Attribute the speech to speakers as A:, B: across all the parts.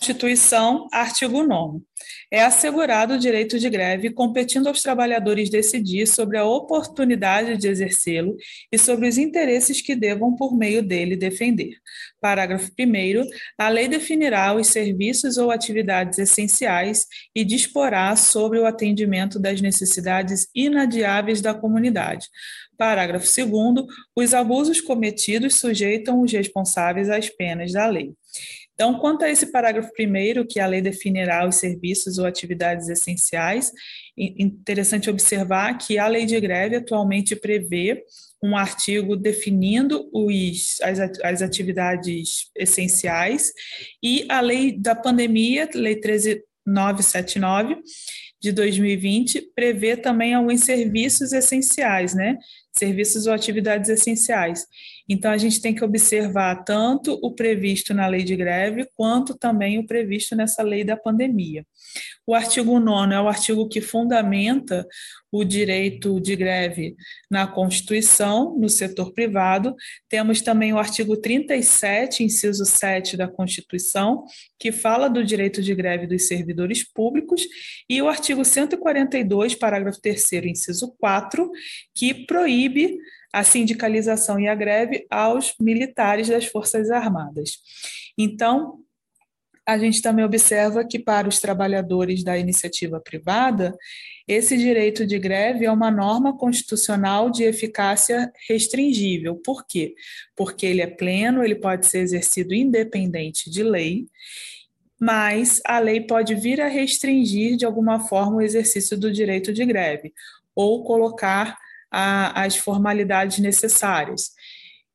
A: Constituição, artigo 9. É assegurado o direito de greve, competindo aos trabalhadores decidir sobre a oportunidade de exercê-lo e sobre os interesses que devam, por meio dele, defender. Parágrafo 1. A lei definirá os serviços ou atividades essenciais e disporá sobre o atendimento das necessidades inadiáveis da comunidade. Parágrafo 2. Os abusos cometidos sujeitam os responsáveis às penas da lei. Então, quanto a esse parágrafo primeiro, que a lei definirá os serviços ou atividades essenciais, interessante observar que a lei de greve atualmente prevê um artigo definindo os, as, as atividades essenciais e a lei da pandemia, lei 13979 de 2020, prevê também alguns serviços essenciais, né? Serviços ou atividades essenciais. Então, a gente tem que observar tanto o previsto na lei de greve, quanto também o previsto nessa lei da pandemia. O artigo 9 é o artigo que fundamenta o direito de greve na Constituição, no setor privado. Temos também o artigo 37, inciso 7 da Constituição, que fala do direito de greve dos servidores públicos, e o artigo 142, parágrafo 3, inciso 4, que proíbe a sindicalização e a greve aos militares das Forças Armadas. Então, a gente também observa que, para os trabalhadores da iniciativa privada, esse direito de greve é uma norma constitucional de eficácia restringível. Por quê? Porque ele é pleno, ele pode ser exercido independente de lei, mas a lei pode vir a restringir de alguma forma o exercício do direito de greve ou colocar a, as formalidades necessárias.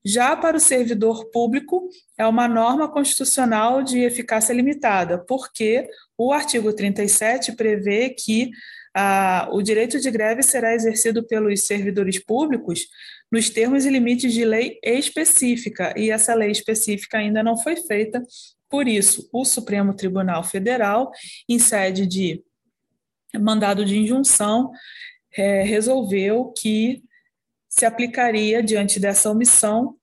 A: Já para o servidor público, é uma norma constitucional de eficácia limitada, porque o artigo 37 prevê que ah, o direito de greve será exercido pelos servidores públicos nos termos e limites de lei específica, e essa lei específica ainda não foi feita. Por isso, o Supremo Tribunal Federal, em sede de mandado de injunção, é, resolveu que se aplicaria, diante dessa omissão,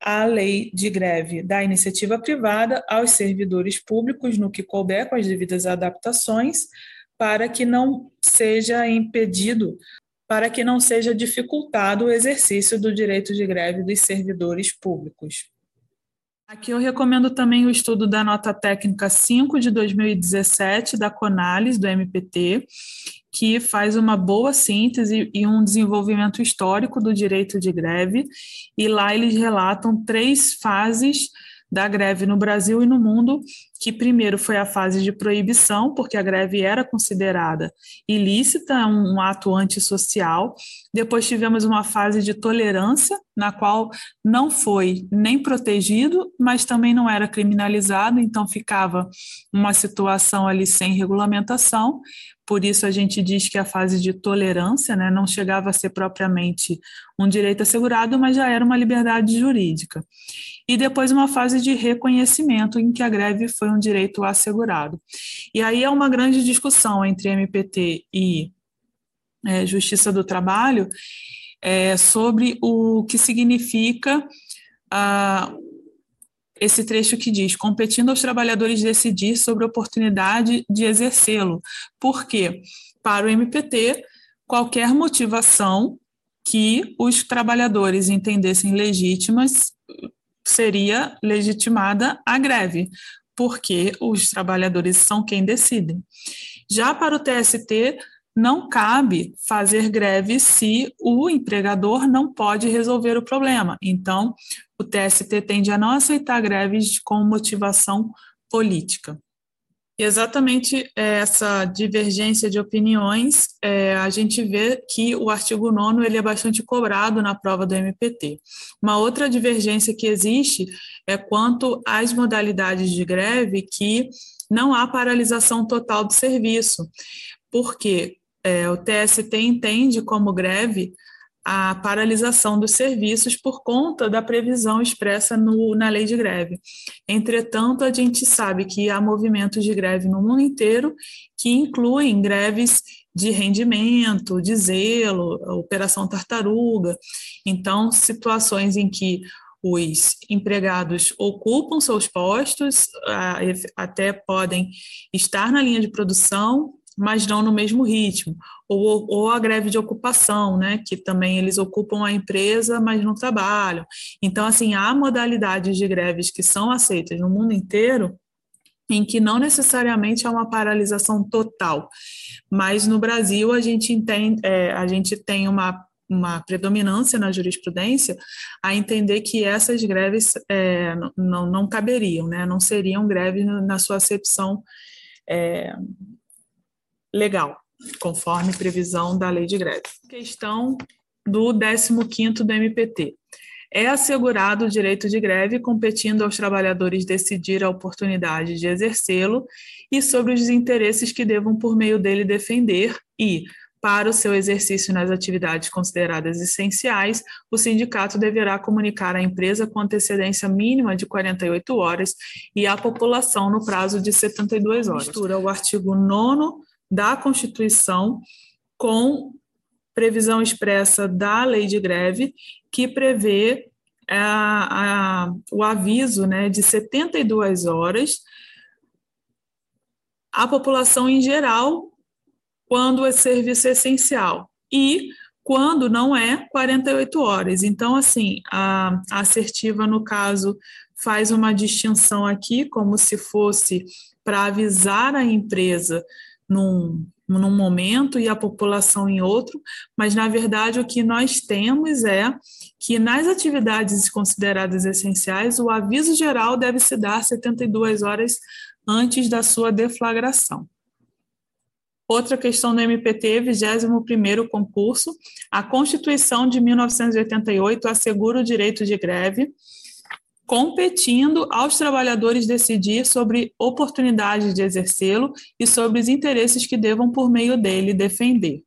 A: a lei de greve da iniciativa privada aos servidores públicos, no que couber, com as devidas adaptações, para que não seja impedido, para que não seja dificultado o exercício do direito de greve dos servidores públicos. Aqui eu recomendo também o estudo da nota técnica 5 de 2017 da Conalis, do MPT, que faz uma boa síntese e um desenvolvimento histórico do direito de greve, e lá eles relatam três fases da greve no Brasil e no mundo, que primeiro foi a fase de proibição, porque a greve era considerada ilícita, um, um ato antissocial. Depois tivemos uma fase de tolerância, na qual não foi nem protegido, mas também não era criminalizado, então ficava uma situação ali sem regulamentação por isso a gente diz que a fase de tolerância né, não chegava a ser propriamente um direito assegurado, mas já era uma liberdade jurídica. E depois uma fase de reconhecimento, em que a greve foi um direito assegurado. E aí é uma grande discussão entre MPT e é, Justiça do Trabalho é, sobre o que significa a, esse trecho que diz: competindo aos trabalhadores decidir sobre a oportunidade de exercê-lo. Porque, para o MPT, qualquer motivação que os trabalhadores entendessem legítimas seria legitimada a greve, porque os trabalhadores são quem decidem. Já para o TST, não cabe fazer greve se o empregador não pode resolver o problema. Então, o TST tende a não aceitar greves com motivação política. E exatamente é, essa divergência de opiniões, é, a gente vê que o artigo 9 ele é bastante cobrado na prova do MPT. Uma outra divergência que existe é quanto às modalidades de greve que não há paralisação total do serviço, porque é, o TST entende como greve a paralisação dos serviços por conta da previsão expressa no, na lei de greve. Entretanto, a gente sabe que há movimentos de greve no mundo inteiro que incluem greves de rendimento, de zelo, operação tartaruga. Então, situações em que os empregados ocupam seus postos, até podem estar na linha de produção, mas não no mesmo ritmo. Ou, ou, a greve de ocupação, né, que também eles ocupam a empresa, mas não trabalham. Então, assim, há modalidades de greves que são aceitas no mundo inteiro, em que não necessariamente há uma paralisação total, mas no Brasil a gente, entende, é, a gente tem uma uma predominância na jurisprudência a entender que essas greves é, não, não caberiam, né? não seriam greves na sua acepção é, legal, conforme previsão da lei de greve. Questão do 15º do MPT. É assegurado o direito de greve, competindo aos trabalhadores decidir a oportunidade de exercê-lo e sobre os interesses que devam, por meio dele, defender e, para o seu exercício nas atividades consideradas essenciais, o sindicato deverá comunicar à empresa com antecedência mínima de 48 horas e à população no prazo de 72 horas. Mistura o artigo 9 da Constituição com previsão expressa da lei de greve, que prevê a, a, o aviso né, de 72 horas à população em geral quando é serviço essencial e quando não é 48 horas. Então, assim, a, a assertiva, no caso, faz uma distinção aqui, como se fosse para avisar a empresa num, num momento e a população em outro, mas na verdade o que nós temos é que nas atividades consideradas essenciais, o aviso geral deve se dar 72 horas antes da sua deflagração. Outra questão do MPT, 21º concurso, a Constituição de 1988 assegura o direito de greve, competindo aos trabalhadores decidir sobre oportunidades de exercê-lo e sobre os interesses que devam, por meio dele, defender.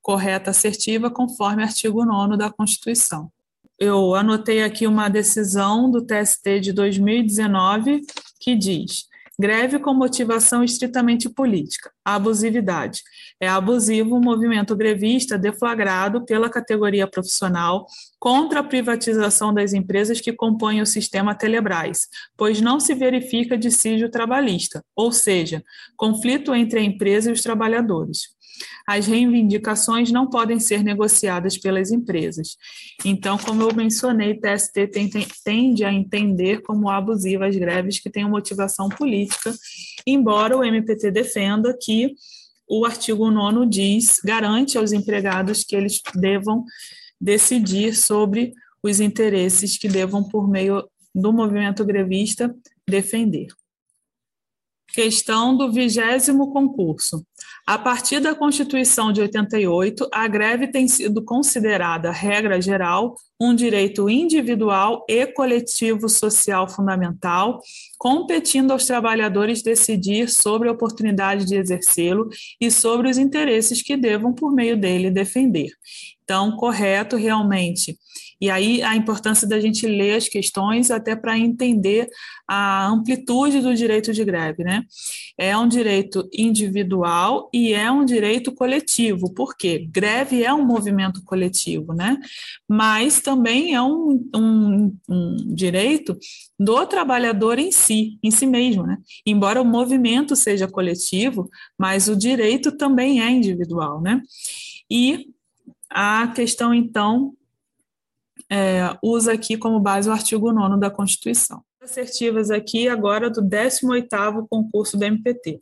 A: Correta assertiva, conforme artigo 9 da Constituição. Eu anotei aqui uma decisão do TST de 2019 que diz: Greve com motivação estritamente política. Abusividade. É abusivo o movimento grevista deflagrado pela categoria profissional contra a privatização das empresas que compõem o sistema Telebrás, pois não se verifica dissídio trabalhista, ou seja, conflito entre a empresa e os trabalhadores as reivindicações não podem ser negociadas pelas empresas. Então, como eu mencionei, TST tende a entender como abusivas greves que tenham motivação política, embora o MPT defenda que o artigo 9 diz, garante aos empregados que eles devam decidir sobre os interesses que devam, por meio do movimento grevista, defender. Questão do vigésimo concurso. A partir da Constituição de 88, a greve tem sido considerada, regra geral, um direito individual e coletivo social fundamental, competindo aos trabalhadores decidir sobre a oportunidade de exercê-lo e sobre os interesses que devam, por meio dele, defender. Então, correto realmente e aí a importância da gente ler as questões até para entender a amplitude do direito de greve, né? É um direito individual e é um direito coletivo, porque greve é um movimento coletivo, né? Mas também é um, um, um direito do trabalhador em si, em si mesmo, né? Embora o movimento seja coletivo, mas o direito também é individual, né? E a questão, então, é, usa aqui como base o artigo 9 da Constituição. Assertivas aqui agora do 18º concurso do MPT.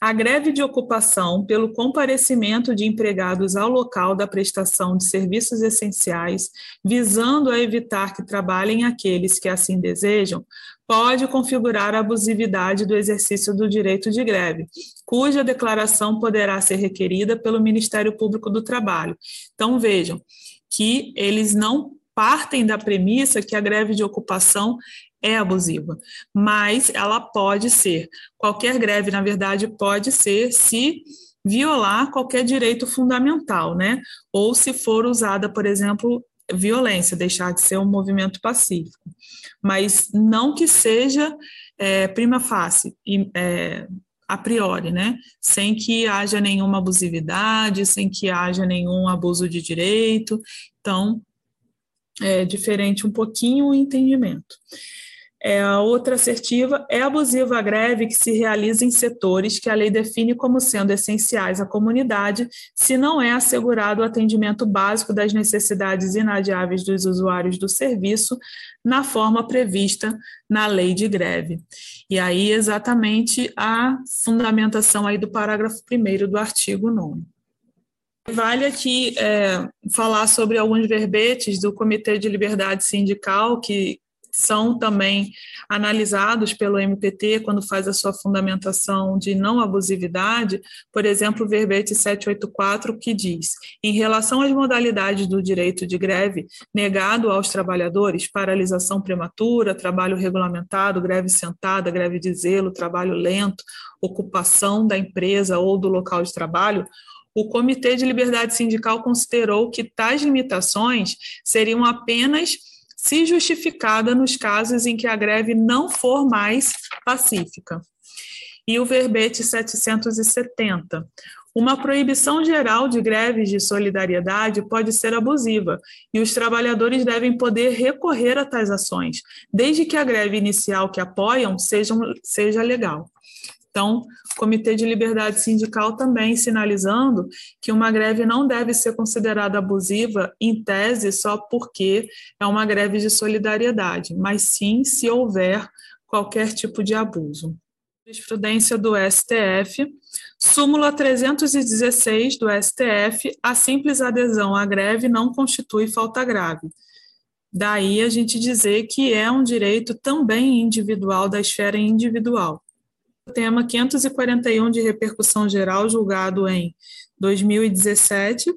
A: A greve de ocupação pelo comparecimento de empregados ao local da prestação de serviços essenciais, visando a evitar que trabalhem aqueles que assim desejam, pode configurar a abusividade do exercício do direito de greve, cuja declaração poderá ser requerida pelo Ministério Público do Trabalho. Então, vejam que eles não partem da premissa que a greve de ocupação é abusiva, mas ela pode ser. Qualquer greve, na verdade, pode ser se violar qualquer direito fundamental, né? Ou se for usada, por exemplo, violência, deixar de ser um movimento pacífico. Mas não que seja é, prima facie, é, a priori, né? Sem que haja nenhuma abusividade, sem que haja nenhum abuso de direito. Então, é diferente um pouquinho o entendimento. É, a outra assertiva é abusiva a greve que se realiza em setores que a lei define como sendo essenciais à comunidade, se não é assegurado o atendimento básico das necessidades inadiáveis dos usuários do serviço na forma prevista na lei de greve. E aí, exatamente a fundamentação aí do parágrafo 1 do artigo 9. Vale aqui é, falar sobre alguns verbetes do Comitê de Liberdade Sindical, que, são também analisados pelo MPT quando faz a sua fundamentação de não abusividade, por exemplo, o verbete 784, que diz: em relação às modalidades do direito de greve negado aos trabalhadores, paralisação prematura, trabalho regulamentado, greve sentada, greve de zelo, trabalho lento, ocupação da empresa ou do local de trabalho, o Comitê de Liberdade Sindical considerou que tais limitações seriam apenas se justificada nos casos em que a greve não for mais pacífica. E o verbete 770. Uma proibição geral de greves de solidariedade pode ser abusiva e os trabalhadores devem poder recorrer a tais ações, desde que a greve inicial que apoiam seja, seja legal. Então, o Comitê de Liberdade Sindical também sinalizando que uma greve não deve ser considerada abusiva em tese só porque é uma greve de solidariedade, mas sim se houver qualquer tipo de abuso. Jurisprudência do STF, súmula 316 do STF, a simples adesão à greve não constitui falta grave. Daí a gente dizer que é um direito também individual da esfera individual tema 541 de repercussão geral, julgado em 2017.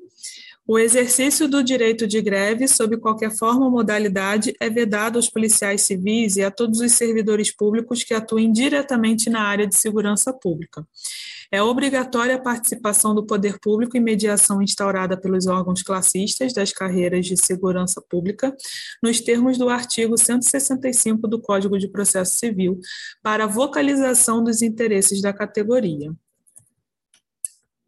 A: O exercício do direito de greve, sob qualquer forma ou modalidade, é vedado aos policiais civis e a todos os servidores públicos que atuem diretamente na área de segurança pública. É obrigatória a participação do poder público em mediação instaurada pelos órgãos classistas das carreiras de segurança pública, nos termos do artigo 165 do Código de Processo Civil, para a vocalização dos interesses da categoria.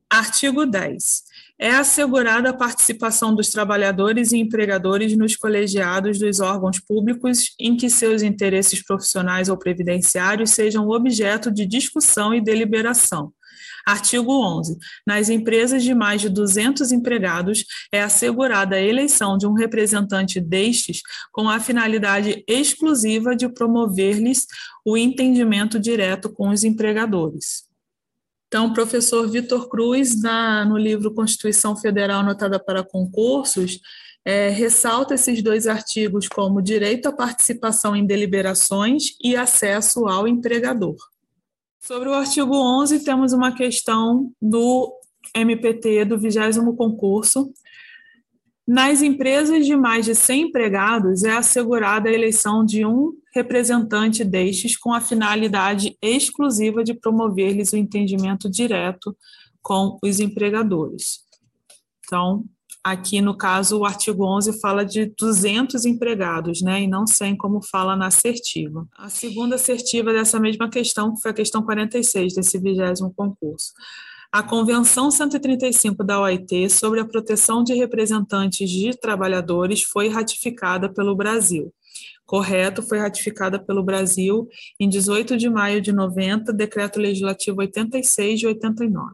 A: Artigo 10. É assegurada a participação dos trabalhadores e empregadores nos colegiados dos órgãos públicos em que seus interesses profissionais ou previdenciários sejam objeto de discussão e deliberação, Artigo 11. Nas empresas de mais de 200 empregados, é assegurada a eleição de um representante destes com a finalidade exclusiva de promover-lhes o entendimento direto com os empregadores. Então, o professor Vitor Cruz, na, no livro Constituição Federal Anotada para Concursos, é, ressalta esses dois artigos como direito à participação em deliberações e acesso ao empregador. Sobre o artigo 11, temos uma questão do MPT do vigésimo concurso. Nas empresas de mais de 100 empregados, é assegurada a eleição de um representante destes com a finalidade exclusiva de promover-lhes o entendimento direto com os empregadores. Então, Aqui, no caso, o artigo 11 fala de 200 empregados, né, e não 100, como fala na assertiva. A segunda assertiva dessa mesma questão, que foi a questão 46 desse vigésimo concurso. A Convenção 135 da OIT sobre a proteção de representantes de trabalhadores foi ratificada pelo Brasil. Correto, foi ratificada pelo Brasil em 18 de maio de 90, Decreto Legislativo 86 de 89.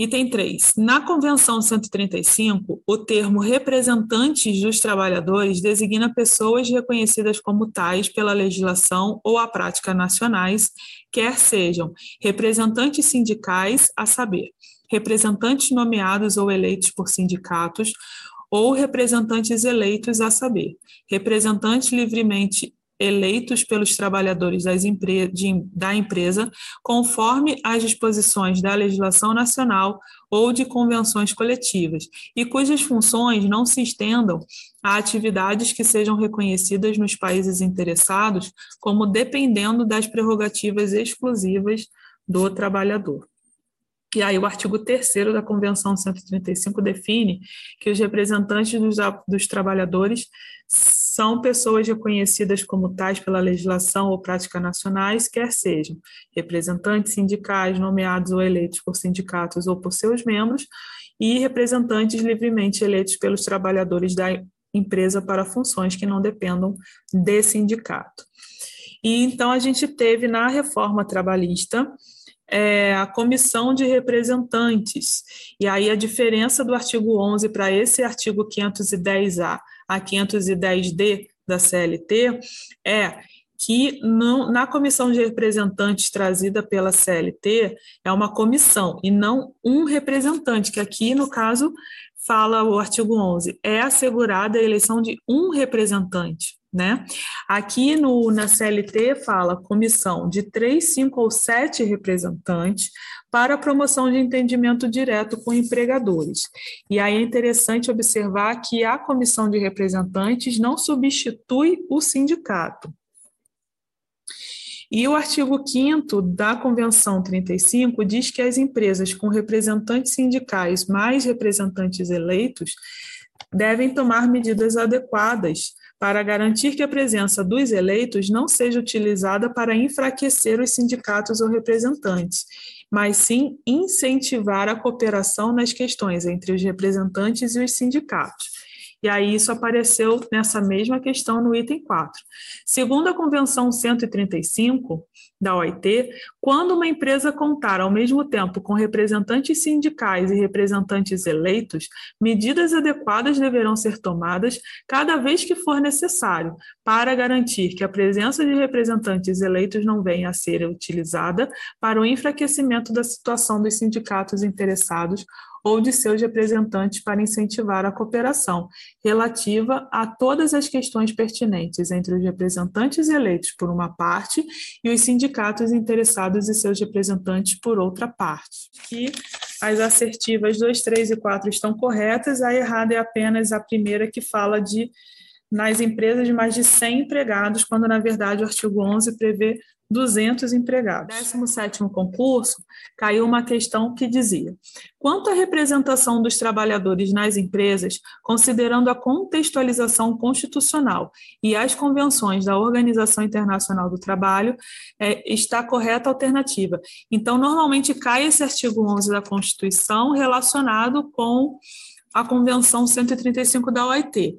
A: Item 3. Na Convenção 135, o termo representantes dos trabalhadores designa pessoas reconhecidas como tais pela legislação ou a prática nacionais, quer sejam representantes sindicais, a saber, representantes nomeados ou eleitos por sindicatos, ou representantes eleitos, a saber, representantes livremente eleitos pelos trabalhadores empre de, da empresa, conforme as disposições da legislação nacional ou de convenções coletivas, e cujas funções não se estendam a atividades que sejam reconhecidas nos países interessados como dependendo das prerrogativas exclusivas do trabalhador. E aí, o artigo 3 da Convenção 135 define que os representantes dos, dos trabalhadores são pessoas reconhecidas como tais pela legislação ou prática nacionais, quer sejam representantes sindicais nomeados ou eleitos por sindicatos ou por seus membros, e representantes livremente eleitos pelos trabalhadores da empresa para funções que não dependam de sindicato. E então a gente teve na reforma trabalhista é, a comissão de representantes. E aí a diferença do artigo 11 para esse artigo 510A a 510D da CLT é que não, na comissão de representantes trazida pela CLT é uma comissão e não um representante, que aqui, no caso, fala o artigo 11, é assegurada a eleição de um representante. Né? Aqui no, na CLT fala comissão de três, cinco ou sete representantes para a promoção de entendimento direto com empregadores. E aí é interessante observar que a comissão de representantes não substitui o sindicato. E o artigo 5 da Convenção 35 diz que as empresas com representantes sindicais mais representantes eleitos devem tomar medidas adequadas para garantir que a presença dos eleitos não seja utilizada para enfraquecer os sindicatos ou representantes, mas sim incentivar a cooperação nas questões entre os representantes e os sindicatos. E aí isso apareceu nessa mesma questão no item 4. Segundo a Convenção 135 da OIT, quando uma empresa contar ao mesmo tempo com representantes sindicais e representantes eleitos, medidas adequadas deverão ser tomadas cada vez que for necessário, para garantir que a presença de representantes eleitos não venha a ser utilizada para o enfraquecimento da situação dos sindicatos interessados ou de seus representantes para incentivar a cooperação relativa a todas as questões pertinentes entre os representantes eleitos por uma parte e os sindicatos interessados e seus representantes por outra parte. Que as assertivas 2, 3 e 4 estão corretas, a errada é apenas a primeira que fala de nas empresas de mais de 100 empregados, quando na verdade o artigo 11 prevê 200 empregados. No 17º concurso, caiu uma questão que dizia: quanto à representação dos trabalhadores nas empresas, considerando a contextualização constitucional e as convenções da Organização Internacional do Trabalho, é, está correta a alternativa. Então, normalmente cai esse artigo 11 da Constituição relacionado com a Convenção 135 da OIT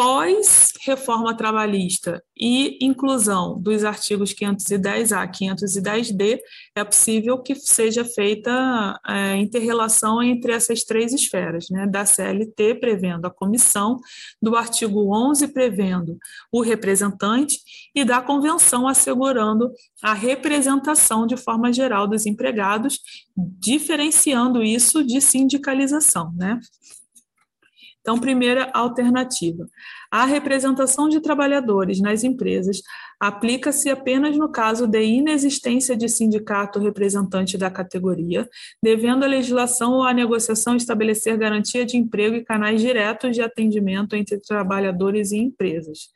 A: pós-reforma trabalhista e inclusão dos artigos 510A, 510D, é possível que seja feita é, interrelação entre essas três esferas, né, da CLT prevendo a comissão, do artigo 11 prevendo o representante e da convenção assegurando a representação de forma geral dos empregados, diferenciando isso de sindicalização, né? Então, primeira alternativa. A representação de trabalhadores nas empresas aplica-se apenas no caso de inexistência de sindicato representante da categoria, devendo a legislação ou a negociação estabelecer garantia de emprego e canais diretos de atendimento entre trabalhadores e empresas.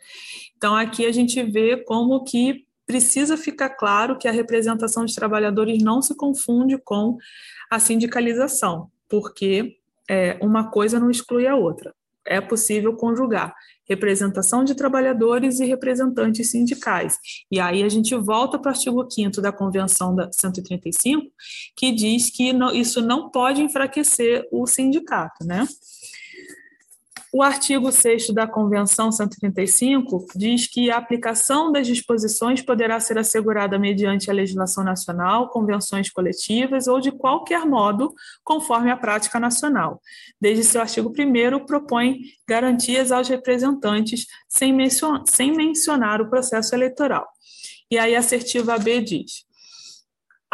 A: Então, aqui a gente vê como que precisa ficar claro que a representação de trabalhadores não se confunde com a sindicalização, porque é, uma coisa não exclui a outra. É possível conjugar representação de trabalhadores e representantes sindicais. E aí a gente volta para o artigo 5 da Convenção da 135, que diz que não, isso não pode enfraquecer o sindicato, né? O artigo 6 da Convenção 135 diz que a aplicação das disposições poderá ser assegurada mediante a legislação nacional, convenções coletivas ou de qualquer modo, conforme a prática nacional. Desde seu artigo 1, propõe garantias aos representantes sem, mencionar o processo eleitoral. E aí a assertiva B diz: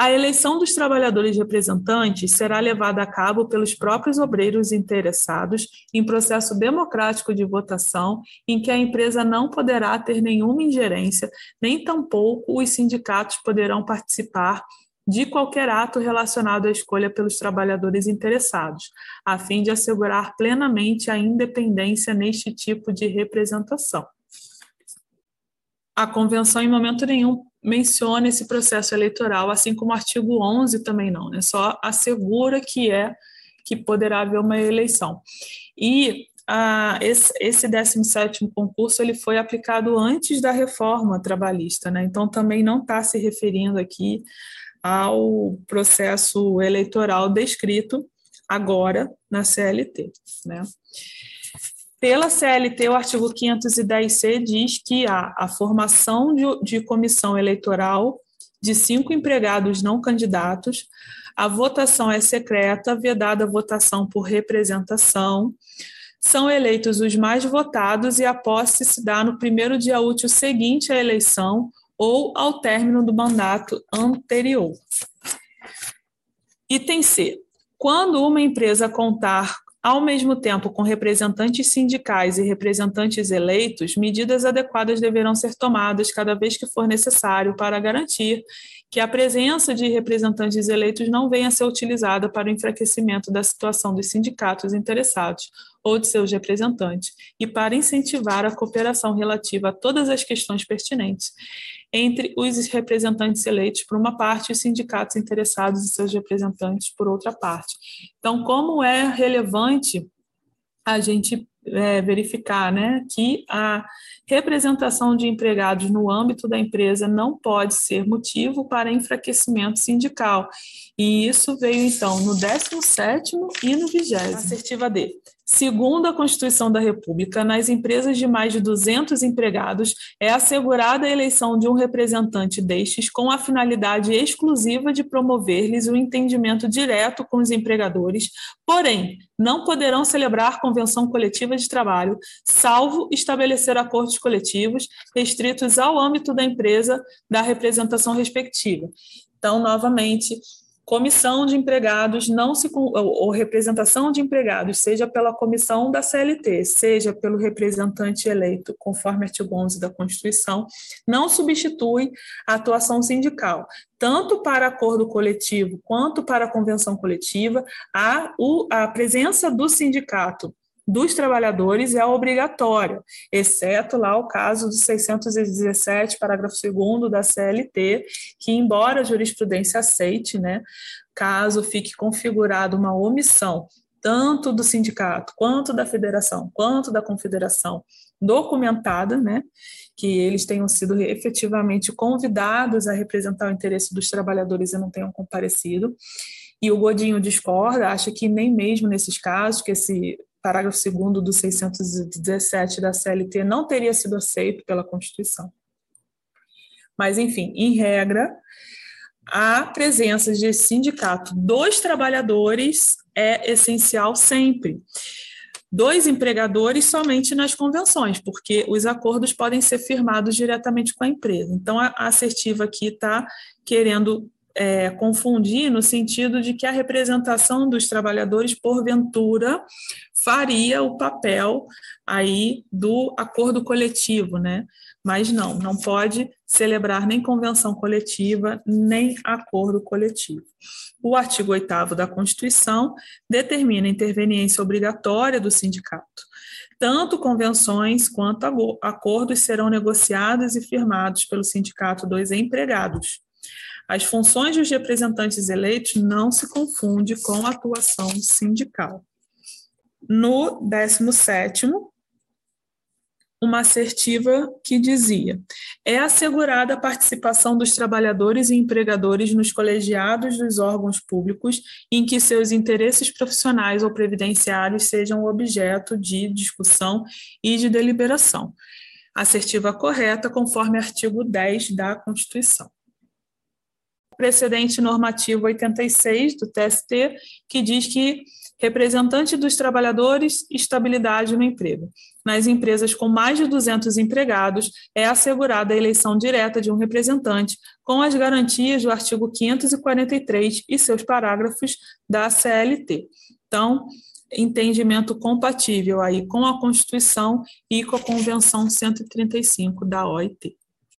A: a eleição dos trabalhadores representantes será levada a cabo pelos próprios obreiros interessados em processo democrático de votação, em que a empresa não poderá ter nenhuma ingerência, nem tampouco os sindicatos poderão participar de qualquer ato relacionado à escolha pelos trabalhadores interessados, a fim de assegurar plenamente a independência neste tipo de representação. A convenção, em momento nenhum, menciona esse processo eleitoral, assim como o artigo 11 também não, né? Só assegura que é que poderá haver uma eleição. E a, esse, esse 17º concurso ele foi aplicado antes da reforma trabalhista, né? então também não está se referindo aqui ao processo eleitoral descrito agora na CLT. Né? Pela CLT, o artigo 510C diz que a formação de, de comissão eleitoral de cinco empregados não candidatos, a votação é secreta, vedada a votação por representação, são eleitos os mais votados e a posse se dá no primeiro dia útil seguinte à eleição ou ao término do mandato anterior. Item C. Quando uma empresa contar ao mesmo tempo com representantes sindicais e representantes eleitos, medidas adequadas deverão ser tomadas cada vez que for necessário para garantir que a presença de representantes eleitos não venha a ser utilizada para o enfraquecimento da situação dos sindicatos interessados ou de seus representantes e para incentivar a cooperação relativa a todas as questões pertinentes entre os representantes eleitos por uma parte e os sindicatos interessados e seus representantes por outra parte. Então, como é relevante a gente é, verificar né, que a representação de empregados no âmbito da empresa não pode ser motivo para enfraquecimento sindical. E isso veio, então, no 17º e no 20 Assertiva D. Segundo a Constituição da República, nas empresas de mais de 200 empregados, é assegurada a eleição de um representante destes com a finalidade exclusiva de promover-lhes o entendimento direto com os empregadores, porém, não poderão celebrar convenção coletiva de trabalho, salvo estabelecer acordos coletivos restritos ao âmbito da empresa da representação respectiva. Então, novamente, comissão de empregados não se ou representação de empregados, seja pela comissão da CLT, seja pelo representante eleito, conforme artigo 11 da Constituição, não substitui a atuação sindical. Tanto para acordo coletivo quanto para convenção coletiva, a, a presença do sindicato dos trabalhadores é obrigatória, exceto lá o caso do 617, parágrafo 2 da CLT, que, embora a jurisprudência aceite, né, caso fique configurada uma omissão tanto do sindicato, quanto da federação, quanto da confederação, documentada, né, que eles tenham sido efetivamente convidados a representar o interesse dos trabalhadores e não tenham comparecido. E o Godinho discorda, acha que nem mesmo nesses casos, que esse parágrafo 2 do 617 da CLT não teria sido aceito pela Constituição. Mas, enfim, em regra, a presença de sindicato dos trabalhadores é essencial sempre. Dois empregadores somente nas convenções, porque os acordos podem ser firmados diretamente com a empresa. Então, a assertiva aqui está querendo é, confundir no sentido de que a representação dos trabalhadores, porventura, faria o papel aí do acordo coletivo, né? Mas não, não pode celebrar nem convenção coletiva, nem acordo coletivo. O artigo 8 da Constituição determina a interveniência obrigatória do sindicato. Tanto convenções quanto acordos serão negociados e firmados pelo sindicato dos empregados, as funções dos representantes eleitos não se confunde com a atuação sindical. No 17 uma assertiva que dizia: é assegurada a participação dos trabalhadores e empregadores nos colegiados dos órgãos públicos em que seus interesses profissionais ou previdenciários sejam objeto de discussão e de deliberação. Assertiva correta, conforme artigo 10 da Constituição precedente normativo 86 do TST, que diz que representante dos trabalhadores, estabilidade no emprego. Nas empresas com mais de 200 empregados, é assegurada a eleição direta de um representante, com as garantias do artigo 543 e seus parágrafos da CLT. Então, entendimento compatível aí com a Constituição e com a Convenção 135 da OIT.